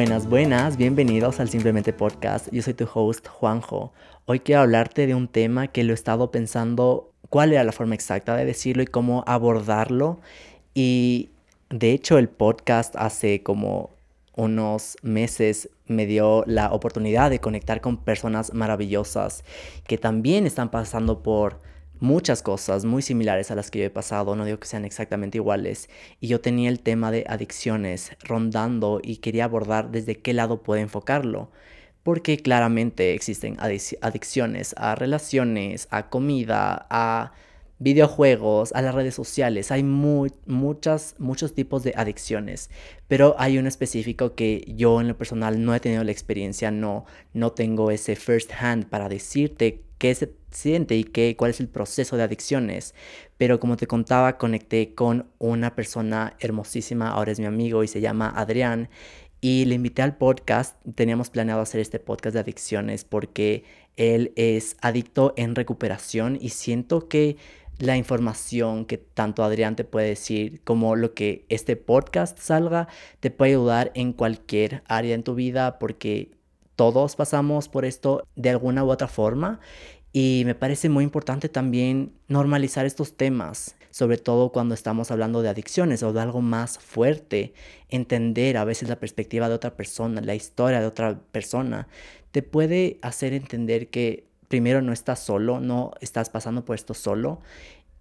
Buenas, buenas, bienvenidos al Simplemente Podcast. Yo soy tu host, Juanjo. Hoy quiero hablarte de un tema que lo he estado pensando cuál era la forma exacta de decirlo y cómo abordarlo. Y de hecho el podcast hace como unos meses me dio la oportunidad de conectar con personas maravillosas que también están pasando por muchas cosas muy similares a las que yo he pasado, no digo que sean exactamente iguales, y yo tenía el tema de adicciones rondando y quería abordar desde qué lado puedo enfocarlo, porque claramente existen adicciones a relaciones, a comida, a videojuegos, a las redes sociales. Hay muchas, muchos tipos de adicciones, pero hay uno específico que yo en lo personal no he tenido la experiencia, no, no tengo ese first hand para decirte qué se siente y qué, cuál es el proceso de adicciones. Pero como te contaba, conecté con una persona hermosísima, ahora es mi amigo y se llama Adrián. Y le invité al podcast, teníamos planeado hacer este podcast de adicciones porque él es adicto en recuperación y siento que la información que tanto Adrián te puede decir como lo que este podcast salga te puede ayudar en cualquier área en tu vida porque todos pasamos por esto de alguna u otra forma y me parece muy importante también normalizar estos temas, sobre todo cuando estamos hablando de adicciones o de algo más fuerte, entender a veces la perspectiva de otra persona, la historia de otra persona, te puede hacer entender que primero no estás solo, no estás pasando por esto solo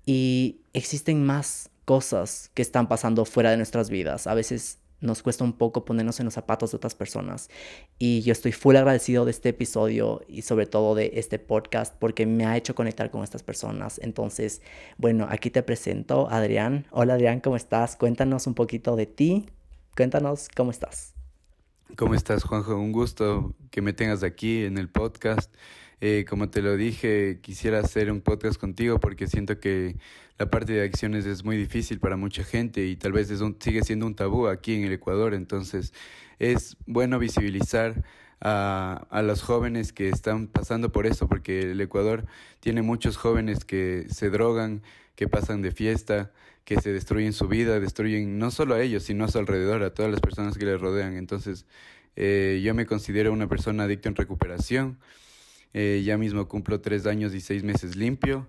y existen más cosas que están pasando fuera de nuestras vidas. A veces nos cuesta un poco ponernos en los zapatos de otras personas. Y yo estoy full agradecido de este episodio y sobre todo de este podcast porque me ha hecho conectar con estas personas. Entonces, bueno, aquí te presento Adrián. Hola Adrián, ¿cómo estás? Cuéntanos un poquito de ti. Cuéntanos cómo estás. ¿Cómo estás, Juanjo? Un gusto que me tengas aquí en el podcast. Eh, como te lo dije, quisiera hacer un podcast contigo porque siento que la parte de adicciones es muy difícil para mucha gente y tal vez es sigue siendo un tabú aquí en el Ecuador. Entonces es bueno visibilizar a, a los jóvenes que están pasando por eso porque el Ecuador tiene muchos jóvenes que se drogan, que pasan de fiesta, que se destruyen su vida, destruyen no solo a ellos, sino a su alrededor, a todas las personas que les rodean. Entonces, eh, yo me considero una persona adicta en recuperación. Eh, ya mismo cumplo tres años y seis meses limpio.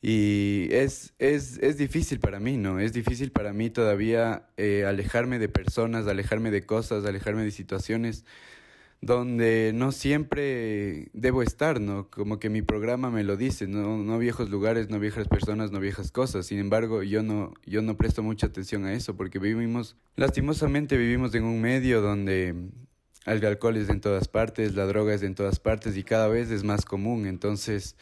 Y es, es, es difícil para mí, ¿no? Es difícil para mí todavía eh, alejarme de personas, alejarme de cosas, alejarme de situaciones donde no siempre debo estar, ¿no? Como que mi programa me lo dice, no, no viejos lugares, no viejas personas, no viejas cosas. Sin embargo, yo no, yo no presto mucha atención a eso porque vivimos, lastimosamente vivimos en un medio donde el alcohol es en todas partes, la droga es en todas partes y cada vez es más común. Entonces,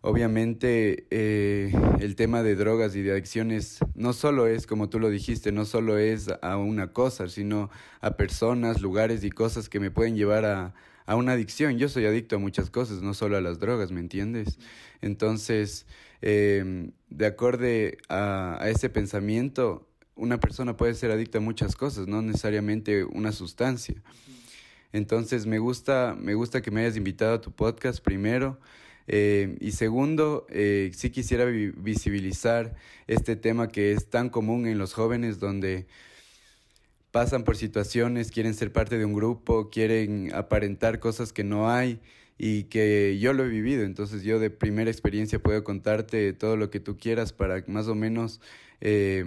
obviamente, eh, el tema de drogas y de adicciones no solo es, como tú lo dijiste, no solo es a una cosa, sino a personas, lugares y cosas que me pueden llevar a, a una adicción. Yo soy adicto a muchas cosas, no solo a las drogas, ¿me entiendes? Entonces, eh, de acorde a, a ese pensamiento, una persona puede ser adicta a muchas cosas, no necesariamente una sustancia. Entonces me gusta, me gusta que me hayas invitado a tu podcast primero. Eh, y segundo, eh, sí quisiera visibilizar este tema que es tan común en los jóvenes donde pasan por situaciones, quieren ser parte de un grupo, quieren aparentar cosas que no hay y que yo lo he vivido. Entonces yo de primera experiencia puedo contarte todo lo que tú quieras para más o menos eh,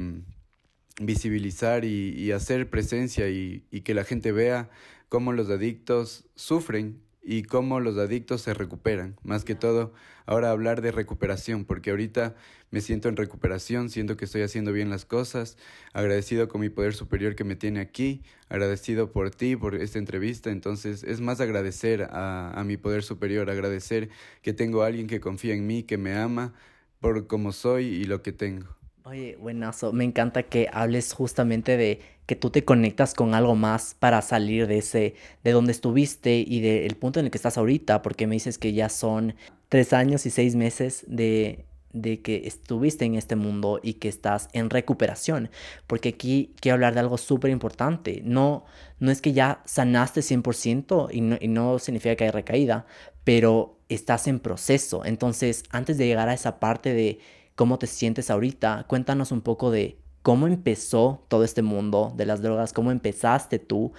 visibilizar y, hacer presencia y que la gente vea cómo los adictos sufren y cómo los adictos se recuperan. Más que todo, ahora hablar de recuperación, porque ahorita me siento en recuperación, siento que estoy haciendo bien las cosas, agradecido con mi poder superior que me tiene aquí, agradecido por ti, por esta entrevista. Entonces, es más agradecer a, a mi poder superior, agradecer que tengo a alguien que confía en mí, que me ama por cómo soy y lo que tengo. Oye, buenazo, me encanta que hables justamente de que tú te conectas con algo más para salir de ese, de donde estuviste y del punto en el que estás ahorita, porque me dices que ya son tres años y seis meses de, de que estuviste en este mundo y que estás en recuperación, porque aquí quiero hablar de algo súper importante, no, no es que ya sanaste 100% y no, y no significa que hay recaída, pero estás en proceso, entonces antes de llegar a esa parte de cómo te sientes ahorita. Cuéntanos un poco de cómo empezó todo este mundo de las drogas, cómo empezaste tú.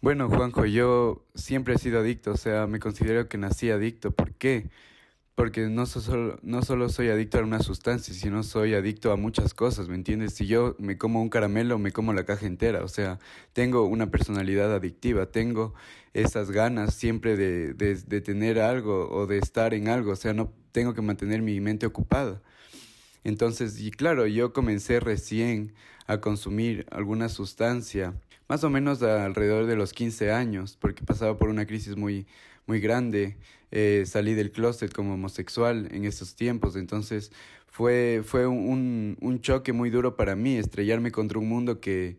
Bueno, Juanjo, yo siempre he sido adicto, o sea, me considero que nací adicto. ¿Por qué? Porque no, solo, no solo soy adicto a una sustancia, sino soy adicto a muchas cosas, ¿me entiendes? Si yo me como un caramelo, me como la caja entera, o sea, tengo una personalidad adictiva, tengo esas ganas siempre de, de, de tener algo o de estar en algo, o sea, no tengo que mantener mi mente ocupada. Entonces, y claro, yo comencé recién a consumir alguna sustancia, más o menos alrededor de los 15 años, porque pasaba por una crisis muy, muy grande. Eh, salí del closet como homosexual en esos tiempos, entonces fue, fue un, un choque muy duro para mí, estrellarme contra un mundo que,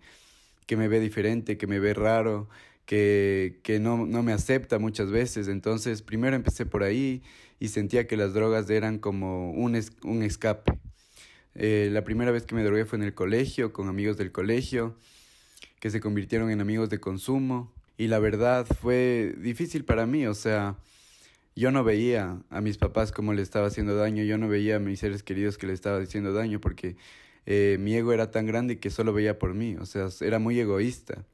que me ve diferente, que me ve raro, que, no, me acepta muchas veces. Entonces, primero empecé por ahí y sentía que las drogas eran como un escape. Eh, la primera vez que me drogué fue en el colegio, con amigos del colegio, que se convirtieron en amigos de consumo y la verdad fue difícil para mí, o sea, yo no veía a mis papás cómo le estaba haciendo daño, yo no veía a mis seres queridos que le estaba haciendo daño porque eh, mi ego era tan grande que solo veía por mí, o sea, era muy egoísta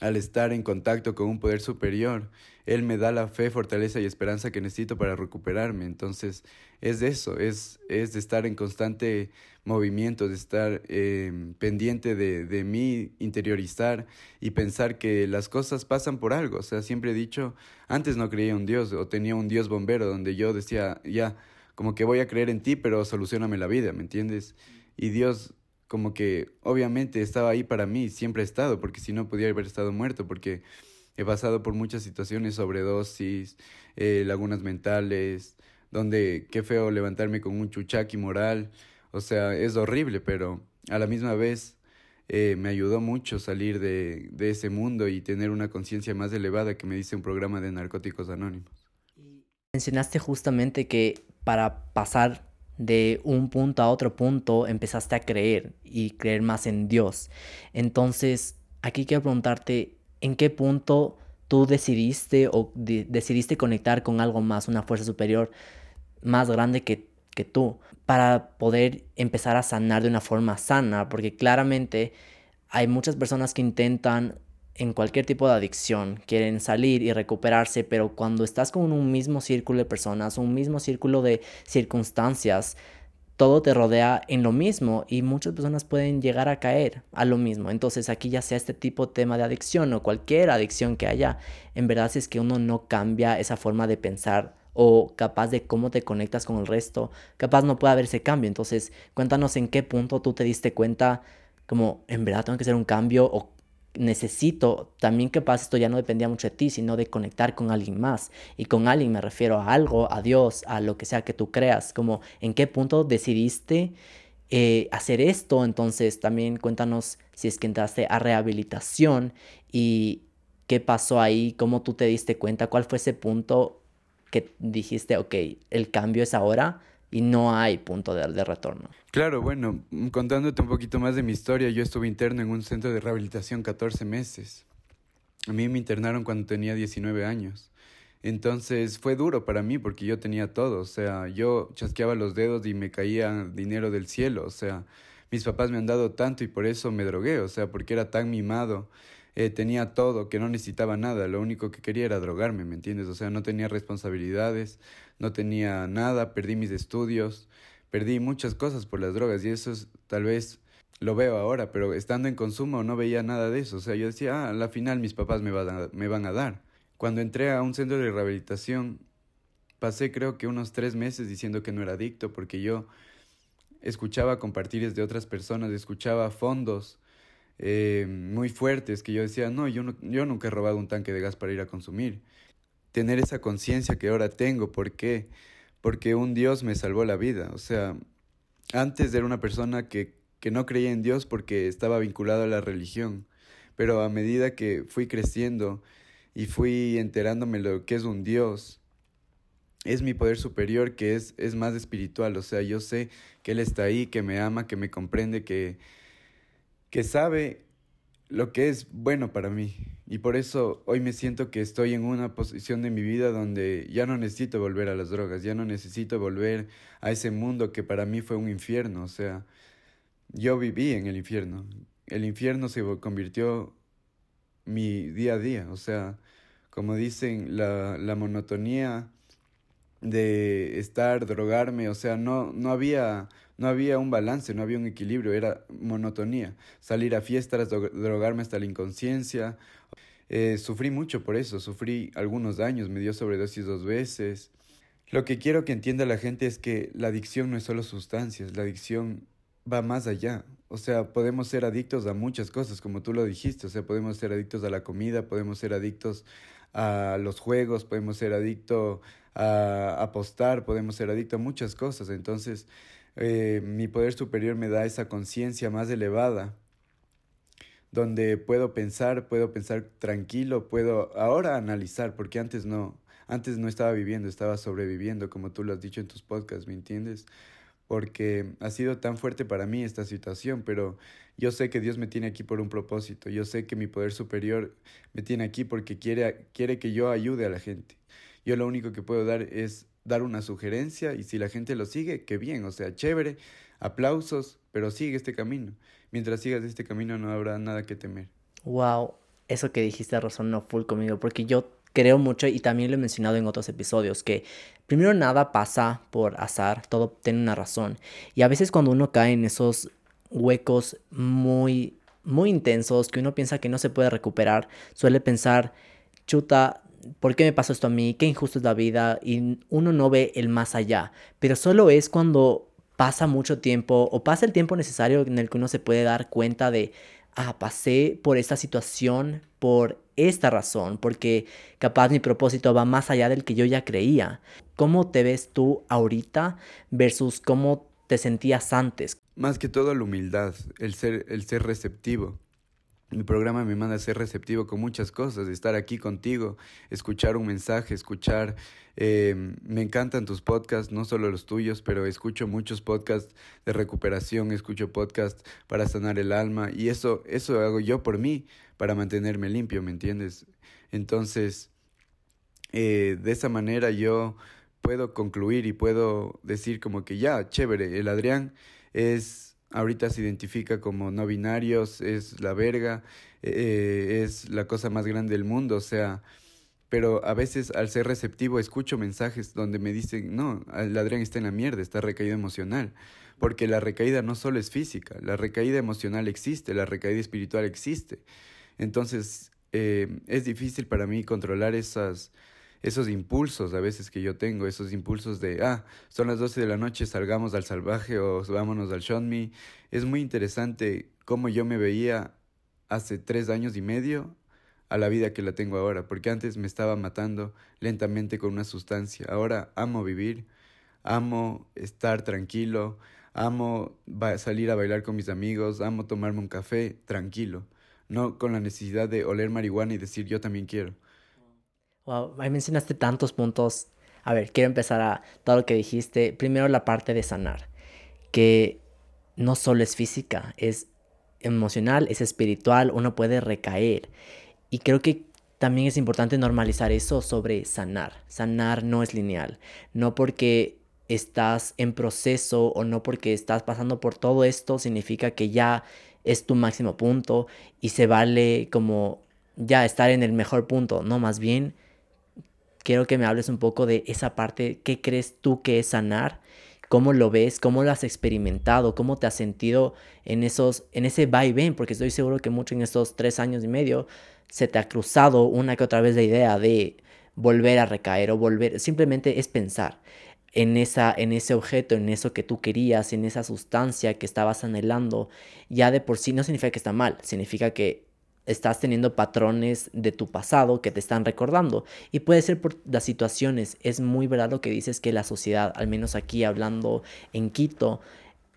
al estar en contacto con un poder superior. Él me da la fe, fortaleza y esperanza que necesito para recuperarme. Entonces, es de eso, es, es de estar en constante movimiento, de estar eh, pendiente de, de mí, interiorizar y pensar que las cosas pasan por algo. O sea, siempre he dicho, antes no creía un Dios o tenía un Dios bombero donde yo decía, ya, como que voy a creer en ti, pero solucioname la vida, ¿me entiendes? Y Dios como que obviamente estaba ahí para mí, siempre he estado, porque si no podía haber estado muerto, porque he pasado por muchas situaciones, sobredosis, eh, lagunas mentales, donde qué feo levantarme con un chuchaqui moral, o sea, es horrible, pero a la misma vez eh, me ayudó mucho salir de, de ese mundo y tener una conciencia más elevada que me dice un programa de narcóticos anónimos. Mencionaste justamente que para pasar de un punto a otro punto empezaste a creer y creer más en Dios. Entonces, aquí quiero preguntarte, ¿en qué punto tú decidiste o decidiste conectar con algo más, una fuerza superior más grande que, que tú, para poder empezar a sanar de una forma sana? Porque claramente hay muchas personas que intentan en cualquier tipo de adicción, quieren salir y recuperarse, pero cuando estás con un mismo círculo de personas, un mismo círculo de circunstancias, todo te rodea en lo mismo y muchas personas pueden llegar a caer a lo mismo. Entonces aquí ya sea este tipo de tema de adicción o cualquier adicción que haya, en verdad si es que uno no cambia esa forma de pensar o capaz de cómo te conectas con el resto, capaz no puede haber ese cambio. Entonces cuéntanos en qué punto tú te diste cuenta como en verdad tengo que hacer un cambio o necesito también que pase esto ya no dependía mucho de ti, sino de conectar con alguien más. Y con alguien me refiero a algo, a Dios, a lo que sea que tú creas, como en qué punto decidiste eh, hacer esto. Entonces también cuéntanos si es que entraste a rehabilitación y qué pasó ahí, cómo tú te diste cuenta, cuál fue ese punto que dijiste, ok, el cambio es ahora y no hay punto de, de, retorno. Claro, bueno, contándote un poquito más de mi historia, yo estuve interno en un centro de rehabilitación 14 meses. A mí me internaron cuando tenía 19 años. Entonces fue duro para mí porque yo tenía todo, o sea, yo chasqueaba los dedos y me caía dinero del cielo, o sea, mis papás me han dado tanto y por eso me drogué, o sea, porque era tan mimado, eh, tenía todo, que no necesitaba nada, lo único que quería era drogarme, ¿me entiendes? O sea, no tenía responsabilidades, no tenía nada, perdí mis estudios, perdí muchas cosas por las drogas y eso es, tal vez lo veo ahora, pero estando en consumo no veía nada de eso. O sea, yo decía, ah, a la final mis papás me van a, me van a dar. Cuando entré a un centro de rehabilitación, pasé creo que unos tres meses diciendo que no era adicto porque yo escuchaba compartires de otras personas, escuchaba fondos eh, muy fuertes que yo decía, no yo, yo nunca he robado un tanque de gas para ir a consumir tener esa conciencia que ahora tengo. ¿Por qué? Porque un Dios me salvó la vida. O sea, antes era una persona que, que no creía en Dios porque estaba vinculado a la religión. Pero a medida que fui creciendo y fui enterándome lo que es un Dios, es mi poder superior que es, es más espiritual. O sea, yo sé que Él está ahí, que me ama, que me comprende, que, que sabe lo que es bueno para mí. Y por eso hoy me siento que estoy en una posición de mi vida donde ya no necesito volver a las drogas, ya no necesito volver a ese mundo que para mí fue un infierno. O sea, yo viví en el infierno. El infierno se convirtió mi día a día. O sea, como dicen, la, la monotonía de estar, drogarme, o sea, no, no había, no había un balance, no había un equilibrio, era monotonía. Salir a fiestas, drogarme hasta la inconsciencia. Eh, sufrí mucho por eso, sufrí algunos daños, me dio sobredosis dos veces. Lo que quiero que entienda la gente es que la adicción no es solo sustancias, la adicción va más allá. O sea, podemos ser adictos a muchas cosas, como tú lo dijiste. O sea, podemos ser adictos a la comida, podemos ser adictos a los juegos, podemos ser adictos a apostar, podemos ser adictos a muchas cosas. Entonces, eh, mi poder superior me da esa conciencia más elevada, donde puedo pensar, puedo pensar tranquilo, puedo ahora analizar, porque antes no. Antes no estaba viviendo, estaba sobreviviendo, como tú lo has dicho en tus podcasts, ¿me entiendes? Porque ha sido tan fuerte para mí esta situación, pero yo sé que Dios me tiene aquí por un propósito, yo sé que mi poder superior me tiene aquí porque quiere, quiere que yo ayude a la gente. Yo lo único que puedo dar es dar una sugerencia y si la gente lo sigue, qué bien, o sea, chévere, aplausos, pero sigue este camino. Mientras sigas este camino no habrá nada que temer. Wow, eso que dijiste resonó full conmigo porque yo creo mucho y también lo he mencionado en otros episodios que primero nada pasa por azar, todo tiene una razón. Y a veces cuando uno cae en esos huecos muy muy intensos que uno piensa que no se puede recuperar, suele pensar, chuta, ¿por qué me pasó esto a mí? Qué injusto es la vida y uno no ve el más allá, pero solo es cuando pasa mucho tiempo o pasa el tiempo necesario en el que uno se puede dar cuenta de, ah, pasé por esta situación por esta razón, porque capaz mi propósito va más allá del que yo ya creía. ¿Cómo te ves tú ahorita versus cómo te sentías antes? Más que todo la humildad, el ser, el ser receptivo. Mi programa me manda a ser receptivo con muchas cosas, estar aquí contigo, escuchar un mensaje, escuchar... Eh, me encantan tus podcasts, no solo los tuyos, pero escucho muchos podcasts de recuperación, escucho podcasts para sanar el alma y eso, eso hago yo por mí, para mantenerme limpio, ¿me entiendes? Entonces, eh, de esa manera yo puedo concluir y puedo decir como que ya, chévere, el Adrián es ahorita se identifica como no binarios, es la verga, eh, es la cosa más grande del mundo, o sea, pero a veces al ser receptivo escucho mensajes donde me dicen, no, el Adrián está en la mierda, está recaído emocional, porque la recaída no solo es física, la recaída emocional existe, la recaída espiritual existe. Entonces, eh, es difícil para mí controlar esas esos impulsos a veces que yo tengo, esos impulsos de, ah, son las 12 de la noche, salgamos al salvaje o vámonos al Show Me. Es muy interesante cómo yo me veía hace tres años y medio a la vida que la tengo ahora, porque antes me estaba matando lentamente con una sustancia. Ahora amo vivir, amo estar tranquilo, amo salir a bailar con mis amigos, amo tomarme un café tranquilo, no con la necesidad de oler marihuana y decir yo también quiero. Wow, ahí mencionaste tantos puntos. A ver, quiero empezar a todo lo que dijiste. Primero la parte de sanar, que no solo es física, es emocional, es espiritual, uno puede recaer. Y creo que también es importante normalizar eso sobre sanar. Sanar no es lineal. No porque estás en proceso o no porque estás pasando por todo esto significa que ya es tu máximo punto y se vale como ya estar en el mejor punto. No, más bien quiero que me hables un poco de esa parte, ¿qué crees tú que es sanar? ¿Cómo lo ves? ¿Cómo lo has experimentado? ¿Cómo te has sentido en, esos, en ese va y ven? Porque estoy seguro que mucho en estos tres años y medio se te ha cruzado una que otra vez la idea de volver a recaer o volver, simplemente es pensar en, esa, en ese objeto, en eso que tú querías, en esa sustancia que estabas anhelando, ya de por sí no significa que está mal, significa que estás teniendo patrones de tu pasado que te están recordando. Y puede ser por las situaciones. Es muy verdad lo que dices que la sociedad, al menos aquí hablando en Quito,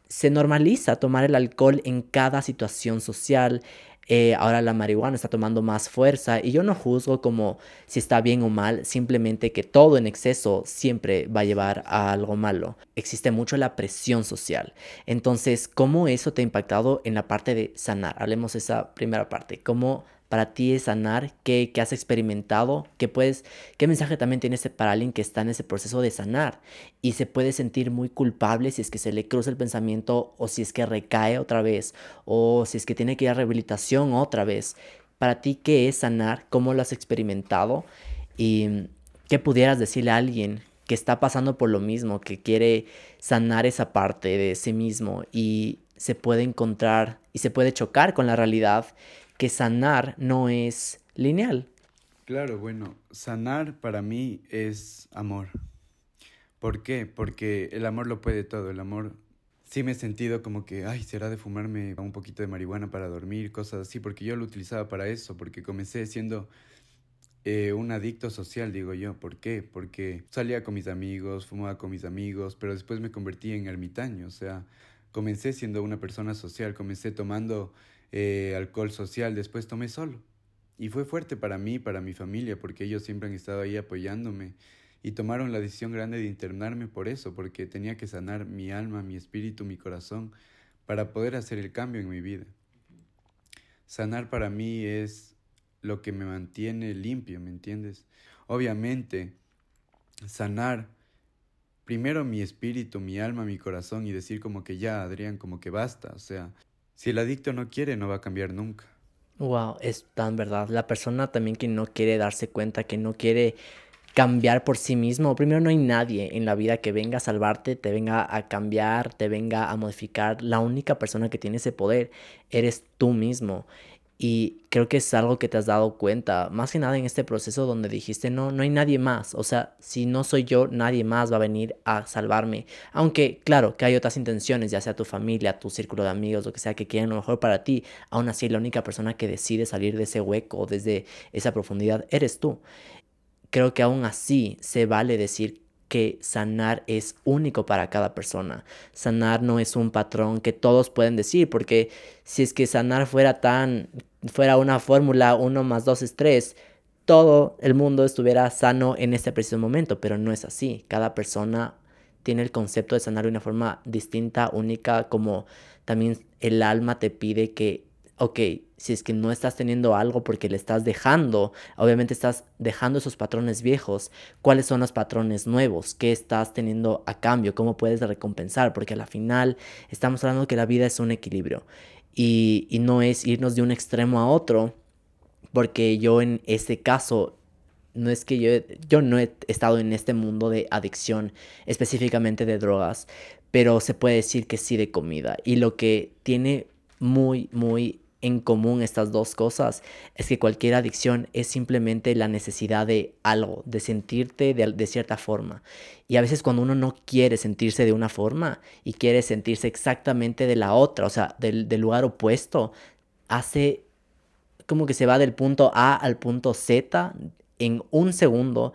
se normaliza tomar el alcohol en cada situación social, eh, ahora la marihuana está tomando más fuerza y yo no juzgo como si está bien o mal, simplemente que todo en exceso siempre va a llevar a algo malo. Existe mucho la presión social. Entonces, ¿cómo eso te ha impactado en la parte de sanar? Hablemos de esa primera parte. ¿Cómo para ti es sanar, qué, has experimentado, qué puedes, qué mensaje también tienes para alguien que está en ese proceso de sanar y se puede sentir muy culpable si es que se le cruza el pensamiento o si es que recae otra vez o si es que tiene que ir a rehabilitación otra vez. Para ti, ¿qué es sanar? ¿Cómo lo has experimentado? ¿Y qué pudieras decirle a alguien que está pasando por lo mismo, que quiere sanar esa parte de sí mismo y se puede encontrar y se puede chocar con la realidad que sanar no es lineal? Claro, bueno, sanar para mí es amor. ¿Por qué? Porque el amor lo puede todo, el amor sí me he sentido como que, ay, será de fumarme un poquito de marihuana para dormir, cosas así, porque yo lo utilizaba para eso, porque comencé siendo eh, un adicto social, digo yo. ¿Por qué? Porque salía con mis amigos, fumaba con mis amigos, pero después me convertí en ermitaño, o sea, comencé siendo una persona social, comencé tomando eh, alcohol social, después tomé solo. Y fue fuerte para mí, para mi familia, porque ellos siempre han estado ahí apoyándome y tomaron la decisión grande de internarme por eso, porque tenía que sanar mi alma, mi espíritu, mi corazón, para poder hacer el cambio en mi vida. Sanar para mí es lo que me mantiene limpio, ¿me entiendes? Obviamente, sanar primero mi espíritu, mi alma, mi corazón y decir como que ya, Adrián, como que basta. O sea, si el adicto no quiere, no va a cambiar nunca. Wow, es tan verdad. La persona también que no quiere darse cuenta, que no quiere cambiar por sí mismo. Primero, no hay nadie en la vida que venga a salvarte, te venga a cambiar, te venga a modificar. La única persona que tiene ese poder eres tú mismo. Y creo que es algo que te has dado cuenta, más que nada en este proceso donde dijiste, no, no hay nadie más. O sea, si no soy yo, nadie más va a venir a salvarme. Aunque, claro, que hay otras intenciones, ya sea tu familia, tu círculo de amigos, lo que sea, que quieren lo mejor para ti. Aún así, la única persona que decide salir de ese hueco, desde esa profundidad, eres tú creo que aún así se vale decir que sanar es único para cada persona. Sanar no es un patrón que todos pueden decir, porque si es que sanar fuera tan, fuera una fórmula 1 más 2 es 3, todo el mundo estuviera sano en este preciso momento, pero no es así. Cada persona tiene el concepto de sanar de una forma distinta, única, como también el alma te pide que ok, si es que no estás teniendo algo porque le estás dejando, obviamente estás dejando esos patrones viejos, ¿cuáles son los patrones nuevos? ¿Qué estás teniendo a cambio? ¿Cómo puedes recompensar? Porque al final estamos hablando que la vida es un equilibrio y, y no es irnos de un extremo a otro, porque yo en ese caso no es que yo, yo no he estado en este mundo de adicción, específicamente de drogas, pero se puede decir que sí de comida. Y lo que tiene muy, muy en común estas dos cosas es que cualquier adicción es simplemente la necesidad de algo, de sentirte de, cierta forma. Y a veces cuando uno no quiere sentirse de una forma y quiere sentirse exactamente de la otra, o sea, del, lugar opuesto, hace como que se va del punto A al punto Z en un segundo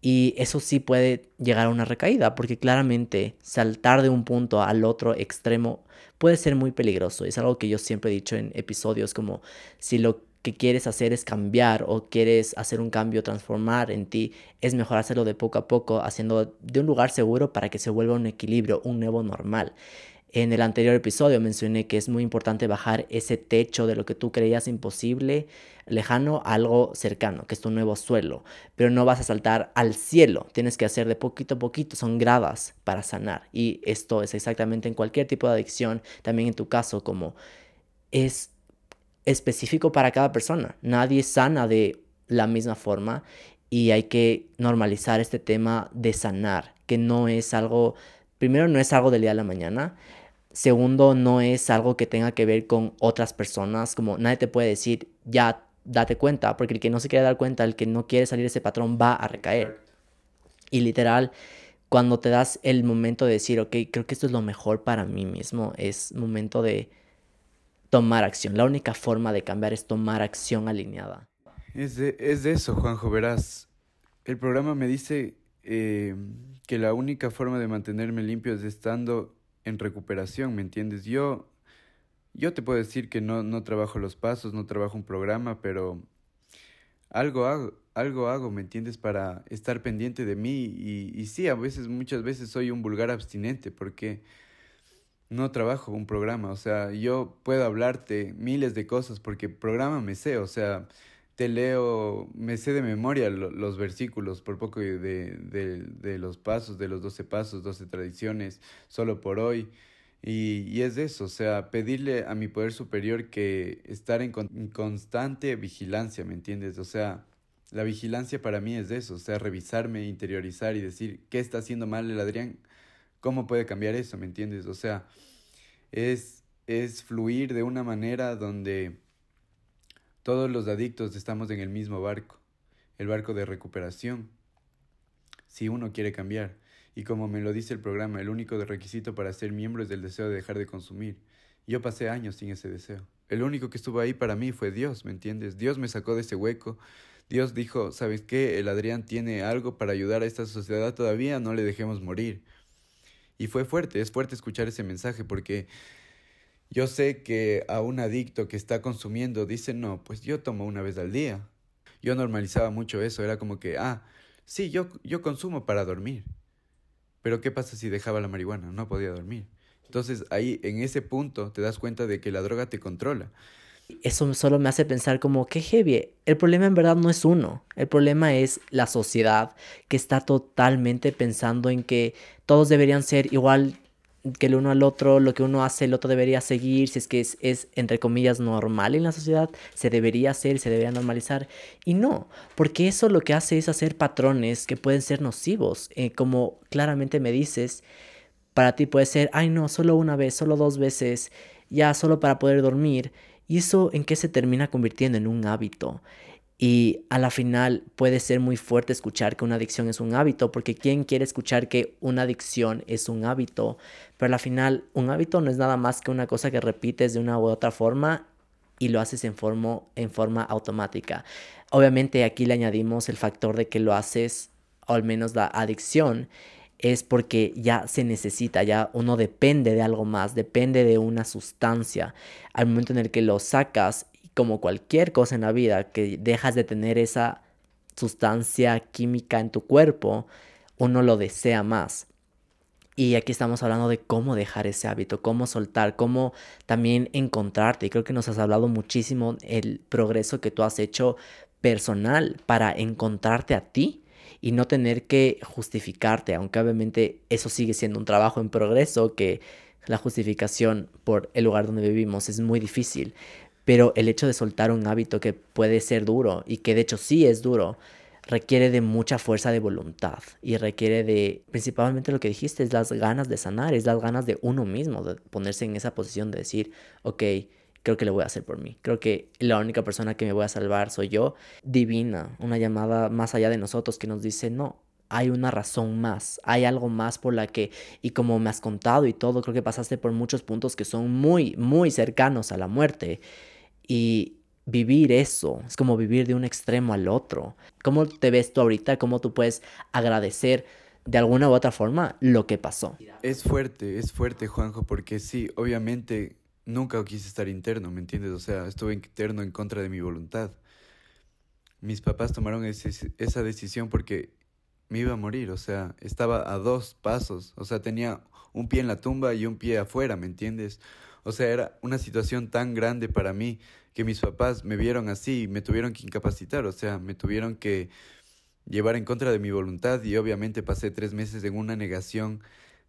y eso sí puede llegar a una recaída, porque claramente saltar de un punto al otro extremo puede ser muy peligroso. Es algo que yo siempre he dicho en episodios como si lo que quieres hacer es cambiar o quieres hacer un cambio, transformar en ti, es mejor hacerlo de poco a poco, haciendo de un lugar seguro para que se vuelva un equilibrio, un nuevo normal. En el anterior episodio mencioné que es muy importante bajar ese techo de lo que tú creías imposible, lejano, a algo cercano, que es tu nuevo suelo. Pero no vas a saltar al cielo, tienes que hacer de poquito a poquito, son gradas para sanar. Y esto es exactamente en cualquier tipo de adicción, también en tu caso, como es específico para cada persona. Nadie sana de la misma forma y hay que normalizar este tema de sanar, que no es algo, primero no es algo del día a la mañana, Segundo, no es algo que tenga que ver con otras personas, como nadie te puede decir, ya date cuenta, porque el que no se quiere dar cuenta, el que no quiere salir de ese patrón va a recaer. Y literal, cuando te das el momento de decir, ok, creo que esto es lo mejor para mí mismo, es momento de tomar acción. La única forma de cambiar es tomar acción alineada. Es de, es de eso, Juanjo, verás. El programa me dice eh, que la única forma de mantenerme limpio es estando en recuperación, ¿me entiendes? Yo, yo te puedo decir que no, no trabajo los pasos, no trabajo un programa, pero algo hago, algo hago, ¿me entiendes? Para estar pendiente de mí y, y sí, a veces, muchas veces soy un vulgar abstinente porque no trabajo un programa, o sea, yo puedo hablarte miles de cosas porque programa me sé, o sea, te leo, me sé de memoria los versículos, por poco de, de, los pasos, de los doce pasos, doce tradiciones, solo por hoy. Y, y, es eso, o sea, pedirle a mi poder superior que estar en constante vigilancia, ¿me entiendes? O sea, la vigilancia para mí es eso, o sea, revisarme, interiorizar y decir, ¿qué está haciendo mal el Adrián? ¿Cómo puede cambiar eso? ¿Me entiendes? O sea, es, es fluir de una manera donde todos los adictos estamos en el mismo barco, el barco de recuperación, si uno quiere cambiar. Y como me lo dice el programa, el único requisito para ser miembro es el deseo de dejar de consumir. Yo pasé años sin ese deseo. El único que estuvo ahí para mí fue Dios, ¿me entiendes? Dios me sacó de ese hueco. Dios dijo, ¿sabes qué? El Adrián tiene algo para ayudar a esta sociedad todavía, no le dejemos morir. Y fue fuerte, es fuerte escuchar ese mensaje porque yo sé que a un adicto que está consumiendo dice, no, pues yo tomo una vez al día. Yo normalizaba mucho eso, era como que, ah, sí, yo, yo consumo para dormir. Pero ¿qué pasa si dejaba la marihuana? No podía dormir. Entonces ahí, en ese punto, te das cuenta de que la droga te controla. Eso solo me hace pensar como que heavy. El problema en verdad no es uno. El problema es la sociedad que está totalmente pensando en que todos deberían ser igual que el uno al otro, lo que uno hace el otro debería seguir, si es que es, es, entre comillas normal en la sociedad, se debería hacer, se debería normalizar. Y no, porque eso lo que hace es hacer patrones que pueden ser nocivos. Eh, como claramente me dices, para ti puede ser, ay no, solo una vez, solo dos veces, ya solo para poder dormir. ¿Y eso en qué se termina convirtiendo? En un hábito. Y a la final puede ser muy fuerte escuchar que una adicción es un hábito, porque ¿quién quiere escuchar que una adicción es un hábito? Pero a la final un hábito no es nada más que una cosa que repites de una u otra forma y lo haces en forma, en forma automática. Obviamente aquí le añadimos el factor de que lo haces, o al menos la adicción, es porque ya se necesita, ya uno depende de algo más, depende de una sustancia. Al momento en el que lo sacas, como cualquier cosa en la vida, que dejas de tener esa sustancia química en tu cuerpo, uno lo desea más. Y aquí estamos hablando de cómo dejar ese hábito, cómo soltar, cómo también encontrarte. Y creo que nos has hablado muchísimo el progreso que tú has hecho personal para encontrarte a ti y no tener que justificarte, aunque obviamente eso sigue siendo un trabajo en progreso, que la justificación por el lugar donde vivimos es muy difícil, pero el hecho de soltar un hábito que puede ser duro y que de hecho sí es duro, requiere de mucha fuerza de voluntad y requiere de, principalmente lo que dijiste, es las ganas de sanar, es las ganas de uno mismo, de ponerse en esa posición de decir, ok, creo que lo voy a hacer por mí. Creo que la única persona que me voy a salvar soy yo. Divina, una llamada más allá de nosotros que nos dice, no, hay una razón más, hay algo más por la que, y como me has contado y todo, creo que pasaste por muchos puntos que son muy, muy cercanos a la muerte. Y vivir eso es como vivir de un extremo al otro. ¿Cómo te ves tú ahorita? ¿Cómo tú puedes agradecer de alguna u otra forma lo que pasó? Es fuerte, es fuerte, Juanjo, porque sí, obviamente nunca quise estar interno, ¿me entiendes? O sea, estuve interno en contra de mi voluntad. Mis papás tomaron esa decisión porque me iba a morir, o sea, estaba a dos pasos, o sea, tenía un pie en la tumba y un pie afuera, ¿me entiendes? O sea, era una situación tan grande para mí que mis papás me vieron así y me tuvieron que incapacitar, o sea, me tuvieron que llevar en contra de mi voluntad y obviamente pasé tres meses en una negación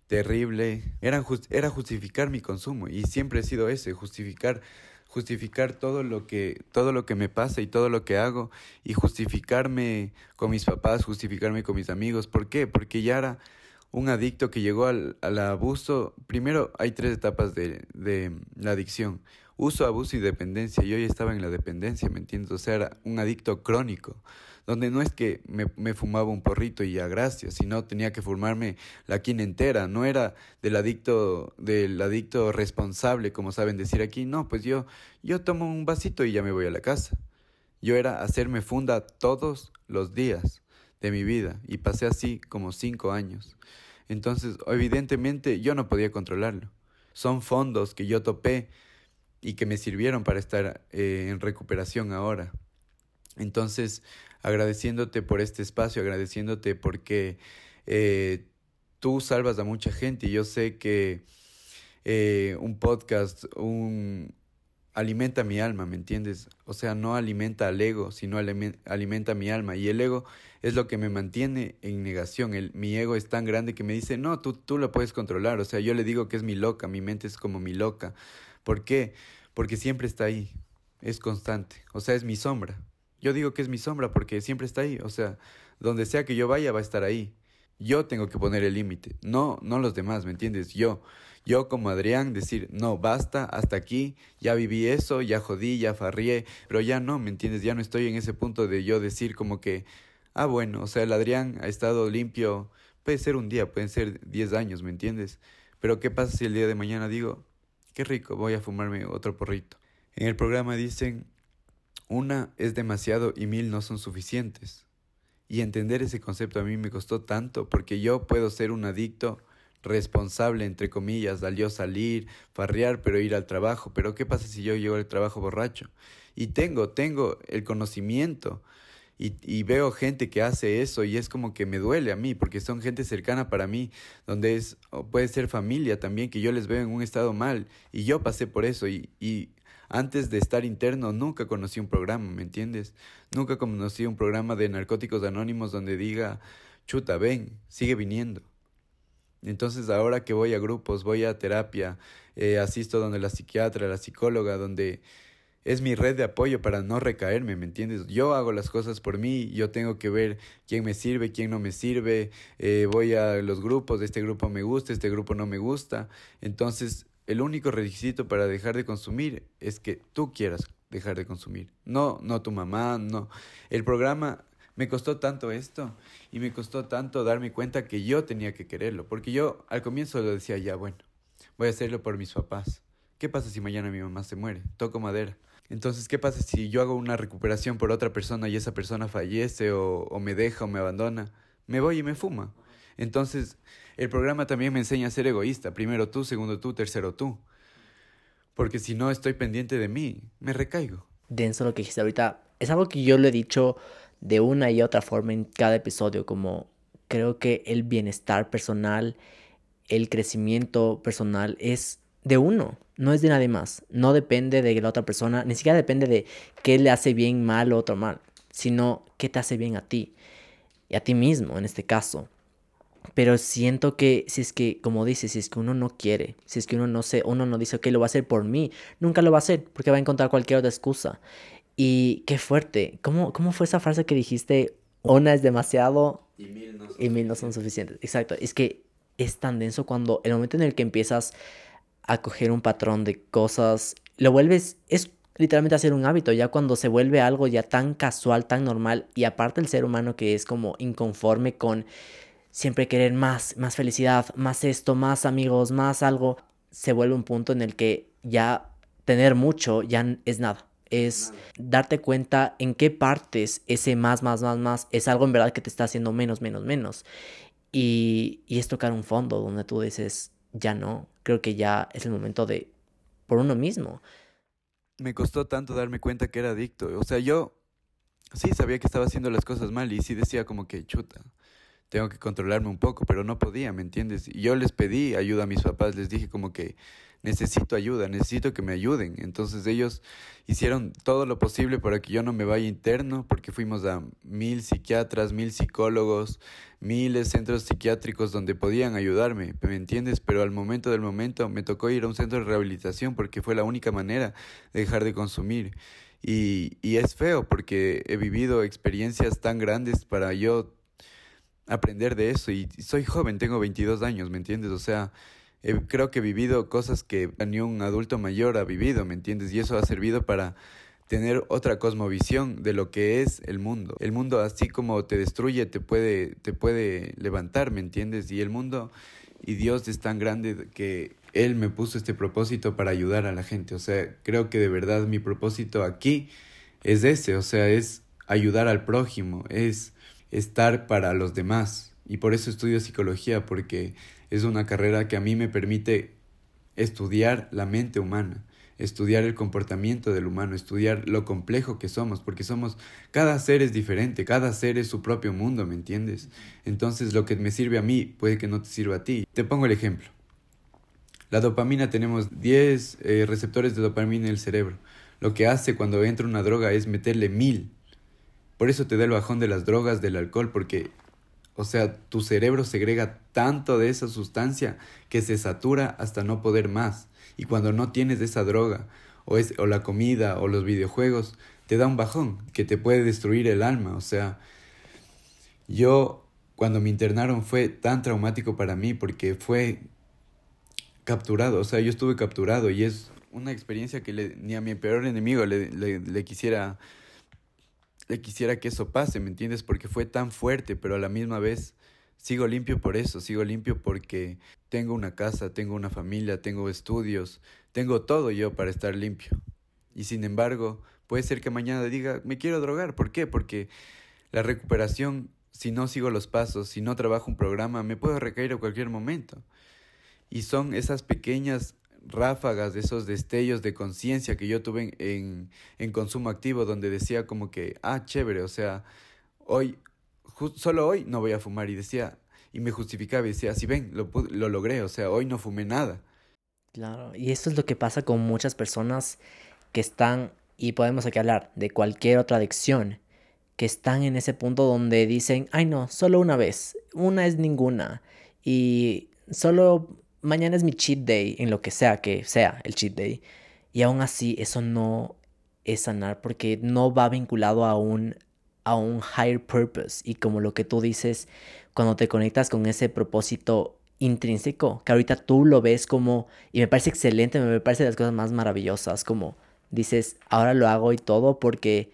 terrible. Era, era justificar mi consumo y siempre he sido ese, justificar justificar todo lo que todo lo que me pasa y todo lo que hago y justificarme con mis papás, justificarme con mis amigos. ¿Por qué? Porque ya era un adicto que llegó al, al abuso. Primero hay tres etapas de, de la adicción. Uso, abuso y dependencia. Yo ya estaba en la dependencia, ¿me entiendes? O sea, era un adicto crónico donde no es que me, me, fumaba un porrito y ya gracias, sino tenía que fumarme la quina entera, no era del adicto, del adicto responsable, como saben decir aquí, no, pues yo, yo tomo un vasito y ya me voy a la casa. Yo era hacerme funda todos los días de mi vida y pasé así como cinco años. Entonces, evidentemente, yo no podía controlarlo. Son fondos que yo topé y que me sirvieron para estar eh, en recuperación ahora. Entonces, agradeciéndote por este espacio, agradeciéndote porque eh, tú salvas a mucha gente y yo sé que eh, un podcast, un, alimenta mi alma, ¿me entiendes? O sea, no alimenta al ego, sino alimenta mi alma. Y el ego es lo que me mantiene en negación. El, mi ego es tan grande que me dice, no, tú, tú lo puedes controlar. O sea, yo le digo que es mi loca, mi mente es como mi loca. ¿Por qué? Porque siempre está ahí, es constante. O sea, es mi sombra. Yo digo que es mi sombra porque siempre está ahí. O sea, donde sea que yo vaya va a estar ahí. Yo tengo que poner el límite, no, no los demás, ¿me entiendes? Yo, yo como Adrián decir, no, basta, hasta aquí, ya viví eso, ya jodí, ya farrié, pero ya no, ¿me entiendes? Ya no estoy en ese punto de yo decir como que, ah, bueno, o sea, el Adrián ha estado limpio, puede ser un día, pueden ser diez años, ¿me entiendes? Pero ¿qué pasa si el día de mañana digo, qué rico, voy a fumarme otro porrito? En el programa dicen, una es demasiado y mil no son suficientes. Y entender ese concepto a mí me costó tanto porque yo puedo ser un adicto responsable, entre comillas, al yo salir, farrear, pero ir al trabajo. Pero ¿qué pasa si yo llego al trabajo borracho? Y tengo, tengo el conocimiento. Y, y, veo gente que hace eso y es como que me duele a mí, porque son gente cercana para mí, donde es, puede ser familia también, que yo les veo en un estado mal. Y yo pasé por eso y, y antes de estar interno nunca conocí un programa, ¿me entiendes? Nunca conocí un programa de narcóticos anónimos donde diga, chuta, ven, sigue viniendo. Entonces ahora que voy a grupos, voy a terapia, eh, asisto donde la psiquiatra, la psicóloga, donde es mi red de apoyo para no recaerme, ¿me entiendes? Yo hago las cosas por mí, yo tengo que ver quién me sirve, quién no me sirve, eh, voy a los grupos, este grupo me gusta, este grupo no me gusta. Entonces el único requisito para dejar de consumir es que tú quieras dejar de consumir. No, no tu mamá, no. El programa me costó tanto esto y me costó tanto darme cuenta que yo tenía que quererlo, porque yo al comienzo lo decía ya, bueno, voy a hacerlo por mis papás. ¿Qué pasa si mañana mi mamá se muere? Toco madera. Entonces, ¿qué pasa si yo hago una recuperación por otra persona y esa persona fallece o, me deja o me abandona? Me voy y me fuma. Entonces, el programa también me enseña a ser egoísta. Primero tú, segundo tú, tercero tú. Porque si no estoy pendiente de mí, me recaigo. Denso lo que dijiste ahorita. Es algo que yo lo he dicho de una y otra forma en cada episodio, como creo que el bienestar personal, el crecimiento personal es de uno, no es de nadie más. No depende de la otra persona, ni siquiera depende de qué le hace bien mal o otro mal, sino qué te hace bien a ti y a ti mismo en este caso. Pero siento que si es que, como dices, si es que uno no quiere, si es que uno no se, uno no dice, ok, lo va a hacer por mí, nunca lo va a hacer porque va a encontrar cualquier otra excusa. Y qué fuerte. ¿Cómo, cómo fue esa frase que dijiste? Una es demasiado y mil no son, y mil no son suficientes. Exacto. Es que es tan denso cuando el momento en el que empiezas a coger un patrón de cosas, lo vuelves, es literalmente hacer un hábito, ya cuando se vuelve algo ya tan casual, tan normal, y aparte el ser humano que es como inconforme con siempre querer más, más felicidad, más esto, más amigos, más algo, se vuelve un punto en el que ya tener mucho ya es nada. Es darte cuenta en qué partes ese más, más, más, más es algo en verdad que te está haciendo menos, menos, menos. Y, y es tocar un fondo donde tú dices, ya no, creo que ya es el momento de por uno mismo. Me costó tanto darme cuenta que era adicto. O sea, yo sí sabía que estaba haciendo las cosas mal y sí decía como que chuta tengo que controlarme un poco, pero no podía, ¿me entiendes? Y yo les pedí ayuda a mis papás, les dije como que necesito ayuda, necesito que me ayuden. Entonces ellos hicieron todo lo posible para que yo no me vaya interno, porque fuimos a mil psiquiatras, mil psicólogos, miles centros psiquiátricos donde podían ayudarme, ¿me entiendes? Pero al momento del momento me tocó ir a un centro de rehabilitación porque fue la única manera de dejar de consumir. Y, y es feo porque he vivido experiencias tan grandes para yo aprender de eso. Y soy joven, tengo 22 años, ¿me entiendes? O sea, creo que he vivido cosas que ni un adulto mayor ha vivido, ¿me entiendes? Y eso ha servido para tener otra cosmovisión de lo que es el mundo. El mundo así como te destruye, te puede, te puede levantar, ¿me entiendes? Y el mundo y Dios es tan grande que Él me puso este propósito para ayudar a la gente. O sea, creo que de verdad mi propósito aquí es ese, o sea, es ayudar al prójimo, es estar para los demás. Y por eso estudio psicología, porque es una carrera que a mí me permite estudiar la mente humana, estudiar el comportamiento del humano, estudiar lo complejo que somos, porque somos, cada ser es diferente, cada ser es su propio mundo, ¿me entiendes? Entonces lo que me sirve a mí puede que no te sirva a ti. Te pongo el ejemplo. La dopamina tenemos 10 eh, receptores de dopamina en el cerebro. Lo que hace cuando entra una droga es meterle mil. Por eso te da el bajón de las drogas, del alcohol, porque, o sea, tu cerebro segrega tanto de esa sustancia que se satura hasta no poder más. Y cuando no tienes esa droga, o, es, o la comida, o los videojuegos, te da un bajón que te puede destruir el alma. O sea, yo cuando me internaron fue tan traumático para mí porque fue capturado, o sea, yo estuve capturado y es una experiencia que ni a mi peor enemigo le, le, le quisiera que eso pase, ¿me entiendes? Porque fue tan fuerte, pero a la misma vez sigo limpio por eso, sigo limpio porque tengo una casa, tengo una familia, tengo estudios, tengo todo yo para estar limpio. Y sin embargo, puede ser que mañana diga, me quiero drogar, ¿por qué? Porque la recuperación, si no sigo los pasos, si no trabajo un programa, me puedo recaer a cualquier momento. Y son esas pequeñas ráfagas, de esos destellos de conciencia que yo tuve en, en, consumo activo, donde decía como que, ah, chévere, o sea, hoy, solo hoy no voy a fumar. Y decía, y me justificaba y decía, si ven, lo, lo logré, o sea, hoy no fumé nada. Claro, y esto es lo que pasa con muchas personas que están, y podemos aquí hablar de cualquier otra adicción, que están en ese punto donde dicen, ay no, solo una vez, una es ninguna, y solo mañana es mi cheat day, en lo que sea que sea el cheat day. Y aún así eso no es sanar porque no va vinculado a un, a un higher purpose. Y como lo que tú dices, cuando te conectas con ese propósito intrínseco, que ahorita tú lo ves como, y me parece excelente, me parece de las cosas más maravillosas, como dices, ahora lo hago y todo porque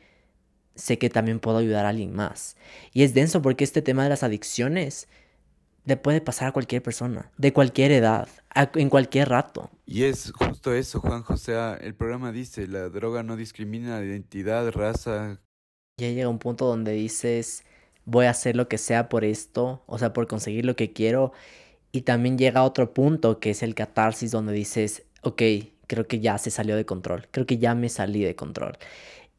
sé que también puedo ayudar a alguien más. Y es denso porque este tema de las adicciones le puede pasar a cualquier persona, de cualquier edad, en cualquier rato. Y es justo eso, Juan José. El programa dice, la droga no discrimina identidad, raza. Ya llega un punto donde dices, voy a hacer lo que sea por esto, o sea, por conseguir lo que quiero. Y también llega otro punto que es el catarsis donde dices, ok, creo que ya se salió de control, creo que ya me salí de control.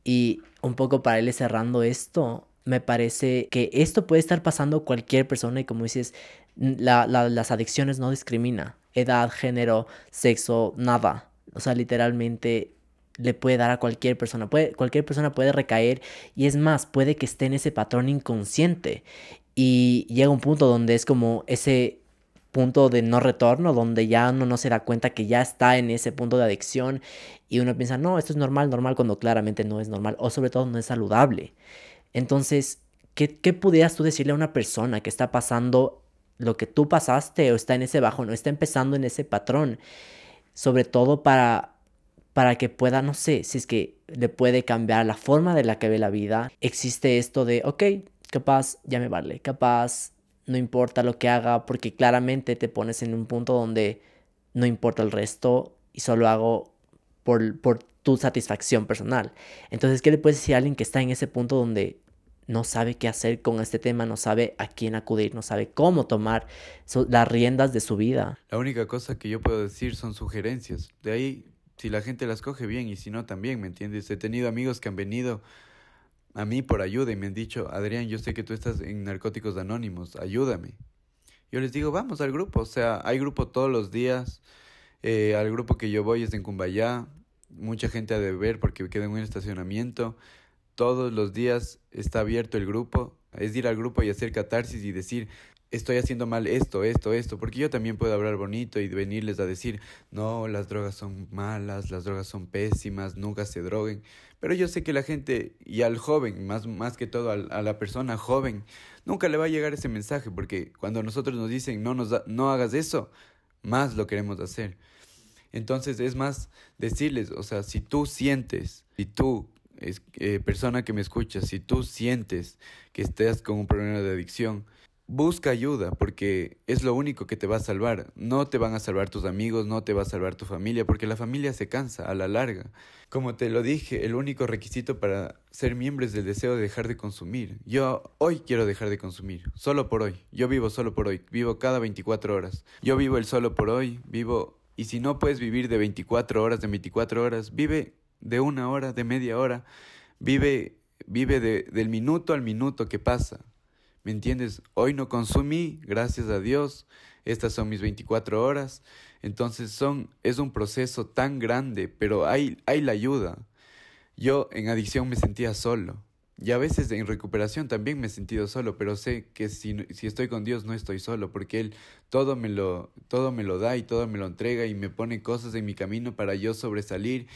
Y un poco para él cerrando esto, me parece que esto puede estar pasando cualquier persona y como dices, las adicciones no discrimina edad, género, sexo, nada. O sea, literalmente le puede dar a cualquier persona. Puede, cualquier persona puede recaer y es más, puede que esté en ese patrón inconsciente y llega un punto donde es como ese punto de no retorno, donde ya uno no se da cuenta que ya está en ese punto de adicción y uno piensa, no, esto es normal, normal, cuando claramente no es normal o sobre todo no es saludable. Entonces, ¿qué, pudieras tú decirle a una persona que está pasando lo que tú pasaste o está en ese bajo, no está empezando en ese patrón? Sobre todo para, para que pueda, no sé, si es que le puede cambiar la forma de la que ve la vida. Existe esto de, ok, capaz ya me vale, capaz no importa lo que haga, porque claramente te pones en un punto donde no importa el resto y solo hago por, por tu satisfacción personal. Entonces, ¿qué le puedes decir a alguien que está en ese punto donde no sabe qué hacer con este tema, no sabe a quién acudir, no sabe cómo tomar las riendas de su vida. La única cosa que yo puedo decir son sugerencias. De ahí, si la gente las coge bien y si no también, ¿me entiendes? He tenido amigos que han venido a mí por ayuda y me han dicho, Adrián, yo sé que tú estás en Narcóticos Anónimos, ayúdame. Yo les digo, vamos al grupo, o sea, hay grupo todos los días. Eh, al grupo que yo voy es en Cumbayá, mucha gente ha de ver porque queda en un estacionamiento todos los días está abierto el grupo, es ir al grupo y hacer catarsis y decir, estoy haciendo mal esto, esto, esto, porque yo también puedo hablar bonito y venirles a decir, no, las drogas son malas, las drogas son pésimas, nunca se droguen, pero yo sé que la gente y al joven, más, más que todo a la persona joven, nunca le va a llegar ese mensaje, porque cuando nosotros nos dicen, no, nos no hagas eso, más lo queremos hacer. Entonces es más decirles, o sea, si tú sientes, y tú es, eh, persona que me escuchas, si tú sientes que estás con un problema de adicción, busca ayuda porque es lo único que te va a salvar. No te van a salvar tus amigos, no te va a salvar tu familia, porque la familia se cansa a la larga. Como te lo dije, el único requisito para ser miembro es el deseo de dejar de consumir. Yo hoy quiero dejar de consumir, solo por hoy. Yo vivo solo por hoy, vivo cada 24 horas. Yo vivo el solo por hoy, vivo... Y si no puedes vivir de 24 horas, de 24 horas, vive de una hora, de media hora. Vive, vive de, del minuto al minuto que pasa. ¿Me entiendes? Hoy no consumí, gracias a Dios. Estas son mis 24 horas. Entonces son, es un proceso tan grande, pero hay, hay la ayuda. Yo en adicción me sentía solo. Y a veces en recuperación también me he sentido solo, pero sé que si, si estoy con Dios no estoy solo, porque Él todo me, lo, todo me lo da y todo me lo entrega y me pone cosas en mi camino para yo sobresalir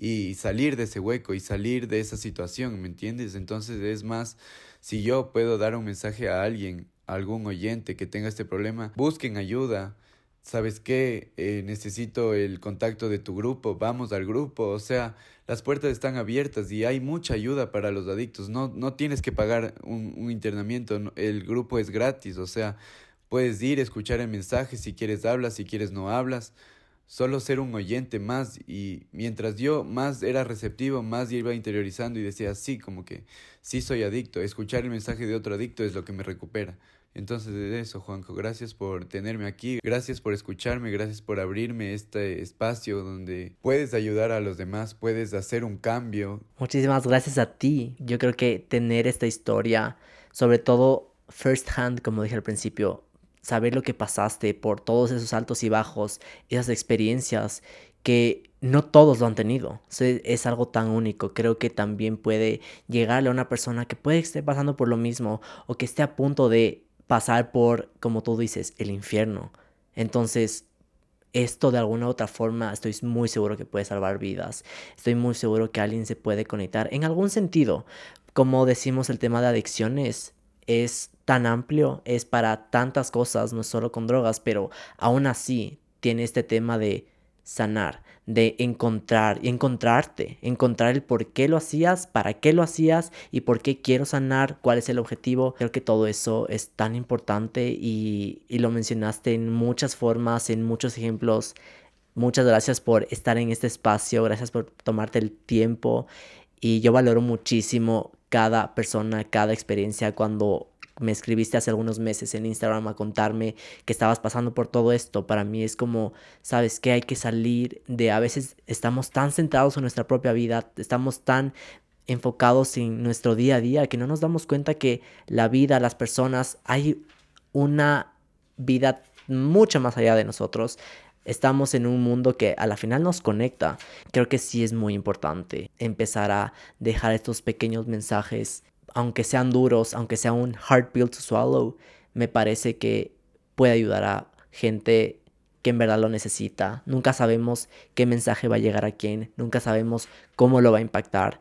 y salir de ese hueco y salir de esa situación, ¿me entiendes? Entonces es más, si yo puedo dar un mensaje a alguien, a algún oyente que tenga este problema, busquen ayuda, ¿sabes qué? Eh, necesito el contacto de tu grupo, vamos al grupo, o sea, las puertas están abiertas y hay mucha ayuda para los adictos, no, no tienes que pagar un, un internamiento, el grupo es gratis, o sea, puedes ir, escuchar el mensaje, si quieres hablas, si quieres no hablas, solo ser un oyente más y mientras yo más era receptivo, más iba interiorizando y decía, sí, como que sí soy adicto, escuchar el mensaje de otro adicto es lo que me recupera. Entonces de eso, Juanjo, gracias por tenerme aquí, gracias por escucharme, gracias por abrirme este espacio donde puedes ayudar a los demás, puedes hacer un cambio. Muchísimas gracias a ti. Yo creo que tener esta historia, sobre todo first hand, como dije al principio, saber lo que pasaste por todos esos altos y bajos, esas experiencias que no todos lo han tenido. Es algo tan único. Creo que también puede llegarle a una persona que puede estar pasando por lo mismo o que esté a punto de pasar por, como tú dices, el infierno. Entonces, esto de alguna u otra forma estoy muy seguro que puede salvar vidas. Estoy muy seguro que alguien se puede conectar en algún sentido. Como decimos, el tema de adicciones es tan amplio, es para tantas cosas, no solo con drogas, pero aún así tiene este tema de sanar, de encontrar encontrarte, encontrar el por qué lo hacías, para qué lo hacías y por qué quiero sanar, cuál es el objetivo. Creo que todo eso es tan importante y, y lo mencionaste en muchas formas, en muchos ejemplos. Muchas gracias por estar en este espacio, gracias por tomarte el tiempo y yo valoro muchísimo cada persona, cada experiencia cuando me escribiste hace algunos meses en Instagram a contarme que estabas pasando por todo esto. Para mí es como, sabes que hay que salir de, a veces estamos tan centrados en nuestra propia vida, estamos tan enfocados en nuestro día a día que no nos damos cuenta que la vida, las personas, hay una vida mucho más allá de nosotros. Estamos en un mundo que a la final nos conecta. Creo que sí es muy importante empezar a dejar estos pequeños mensajes aunque sean duros, aunque sea un hard pill to swallow, me parece que puede ayudar a gente que en verdad lo necesita. Nunca sabemos qué mensaje va a llegar a quién, nunca sabemos cómo lo va a impactar.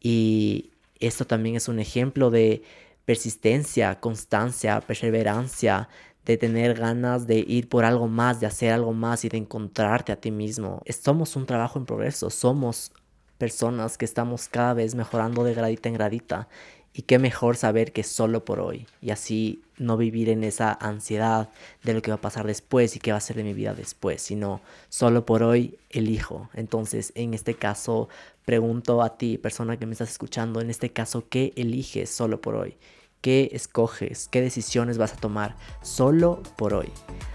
Y esto también es un ejemplo de persistencia, constancia, perseverancia, de tener ganas de ir por algo más, de hacer algo más y de encontrarte a ti mismo. Somos un trabajo en progreso, somos personas que estamos cada vez mejorando de gradita en gradita y qué mejor saber que solo por hoy y así no vivir en esa ansiedad de lo que va a pasar después y qué va a ser de mi vida después, sino solo por hoy elijo. Entonces, en este caso, pregunto a ti, persona que me estás escuchando, en este caso, ¿qué eliges solo por hoy? ¿Qué escoges? ¿Qué decisiones vas a tomar solo por hoy?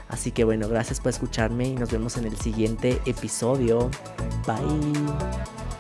Así que bueno, gracias por escucharme y nos vemos en el siguiente episodio. Bye.